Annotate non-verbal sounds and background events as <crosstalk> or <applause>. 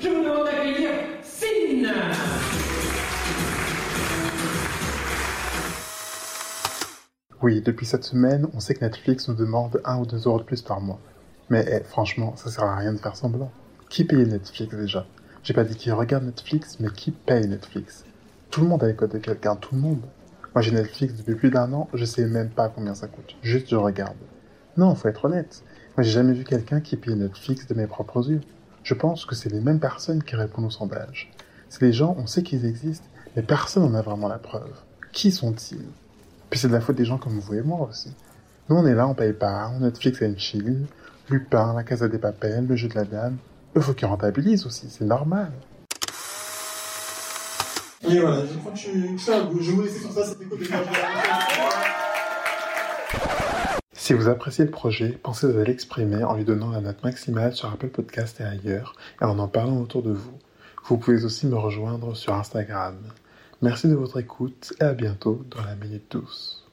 je vous demande d'accueillir Sin Oui, depuis cette semaine, on sait que Netflix nous demande 1 ou 2 euros de plus par mois. Mais eh, franchement, ça sert à rien de faire semblant. Qui paye Netflix déjà? J'ai pas dit qui regarde Netflix, mais qui paye Netflix? Tout le monde a écouté quelqu'un, tout le monde. Moi j'ai Netflix depuis plus d'un an, je sais même pas combien ça coûte. Juste je regarde. Non, faut être honnête. Moi j'ai jamais vu quelqu'un qui paye Netflix de mes propres yeux. Je pense que c'est les mêmes personnes qui répondent au sondage. C'est les gens, on sait qu'ils existent, mais personne n'en a vraiment la preuve. Qui sont-ils? Puis c'est de la faute des gens comme vous et moi aussi. Nous on est là, on paye pas, on Netflix and chill, Lupin, la Casa des Papels, le jeu de la dame. Eux, faut qu'ils rentabilisent aussi, c'est normal. Et voilà, je crois que je suis je vous laisse sur ça, c'était <laughs> Si vous appréciez le projet, pensez à l'exprimer en lui donnant la note maximale sur Apple Podcast et ailleurs, et en en parlant autour de vous. Vous pouvez aussi me rejoindre sur Instagram. Merci de votre écoute et à bientôt dans la Minute Douce.